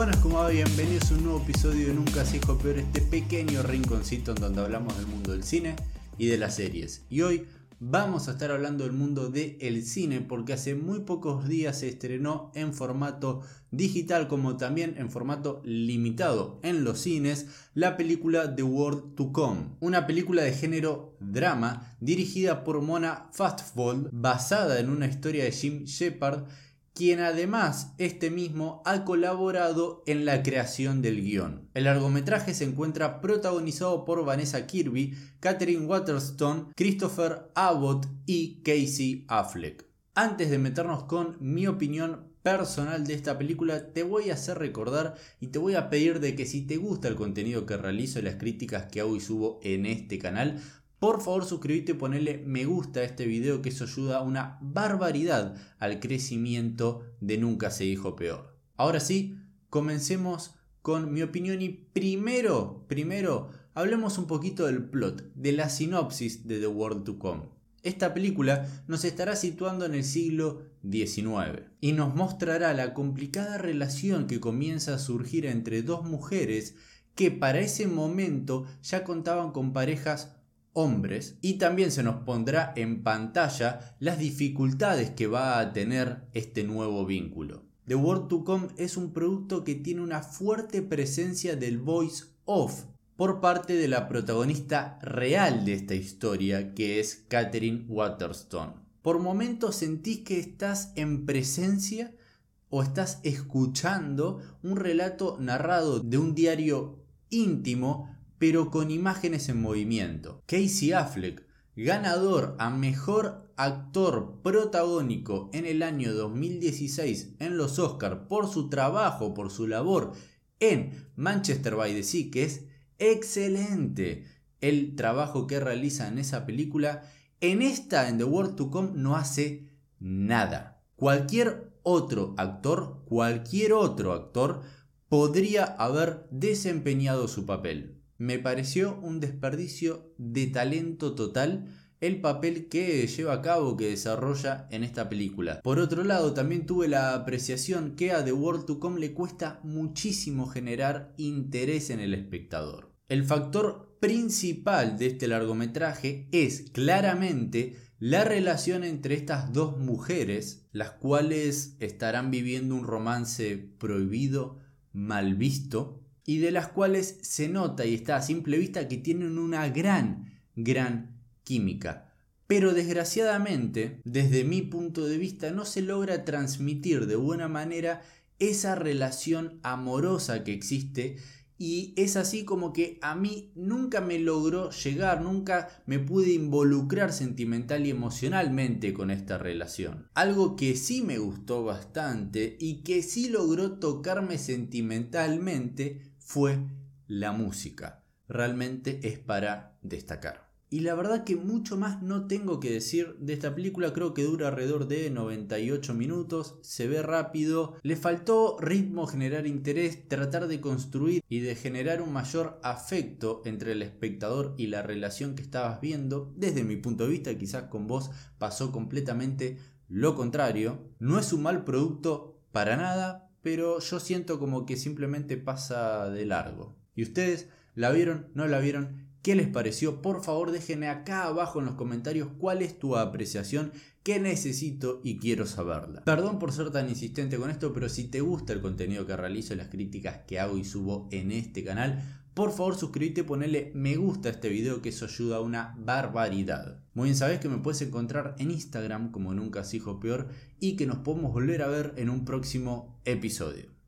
Buenas, como va? Bienvenidos a un nuevo episodio de Nunca se dijo peor, este pequeño rinconcito en donde hablamos del mundo del cine y de las series. Y hoy vamos a estar hablando del mundo del cine porque hace muy pocos días se estrenó en formato digital como también en formato limitado en los cines la película The World to Come, una película de género drama dirigida por Mona Fastfold basada en una historia de Jim Shepard quien además este mismo ha colaborado en la creación del guion. El largometraje se encuentra protagonizado por Vanessa Kirby, Catherine Waterstone, Christopher Abbott y Casey Affleck. Antes de meternos con mi opinión personal de esta película, te voy a hacer recordar y te voy a pedir de que si te gusta el contenido que realizo y las críticas que hago y subo en este canal, por favor suscríbete y ponele me gusta a este video que eso ayuda una barbaridad al crecimiento de Nunca se dijo peor. Ahora sí, comencemos con mi opinión y primero, primero, hablemos un poquito del plot, de la sinopsis de The World to Come. Esta película nos estará situando en el siglo XIX y nos mostrará la complicada relación que comienza a surgir entre dos mujeres que para ese momento ya contaban con parejas hombres y también se nos pondrá en pantalla las dificultades que va a tener este nuevo vínculo. The World to Come es un producto que tiene una fuerte presencia del voice off por parte de la protagonista real de esta historia que es Catherine Waterstone. Por momentos sentís que estás en presencia o estás escuchando un relato narrado de un diario íntimo pero con imágenes en movimiento. Casey Affleck, ganador a mejor actor protagónico en el año 2016 en los Oscars por su trabajo, por su labor en Manchester by the Sea, que es excelente el trabajo que realiza en esa película. En esta, en The World to Come, no hace nada. Cualquier otro actor, cualquier otro actor podría haber desempeñado su papel me pareció un desperdicio de talento total el papel que lleva a cabo, que desarrolla en esta película. Por otro lado, también tuve la apreciación que a The World to Come le cuesta muchísimo generar interés en el espectador. El factor principal de este largometraje es claramente la relación entre estas dos mujeres, las cuales estarán viviendo un romance prohibido, mal visto, y de las cuales se nota y está a simple vista que tienen una gran, gran química. Pero desgraciadamente, desde mi punto de vista, no se logra transmitir de buena manera esa relación amorosa que existe y es así como que a mí nunca me logró llegar, nunca me pude involucrar sentimental y emocionalmente con esta relación. Algo que sí me gustó bastante y que sí logró tocarme sentimentalmente fue la música. Realmente es para destacar. Y la verdad que mucho más no tengo que decir de esta película, creo que dura alrededor de 98 minutos, se ve rápido, le faltó ritmo, generar interés, tratar de construir y de generar un mayor afecto entre el espectador y la relación que estabas viendo. Desde mi punto de vista, quizás con vos pasó completamente lo contrario. No es un mal producto para nada, pero yo siento como que simplemente pasa de largo. ¿Y ustedes la vieron? ¿No la vieron? ¿Qué les pareció? Por favor déjenme acá abajo en los comentarios cuál es tu apreciación que necesito y quiero saberla. Perdón por ser tan insistente con esto, pero si te gusta el contenido que realizo las críticas que hago y subo en este canal, por favor suscríbete y ponele me gusta a este video que eso ayuda a una barbaridad. Muy bien, sabes que me puedes encontrar en Instagram como nunca se hijo peor y que nos podemos volver a ver en un próximo episodio.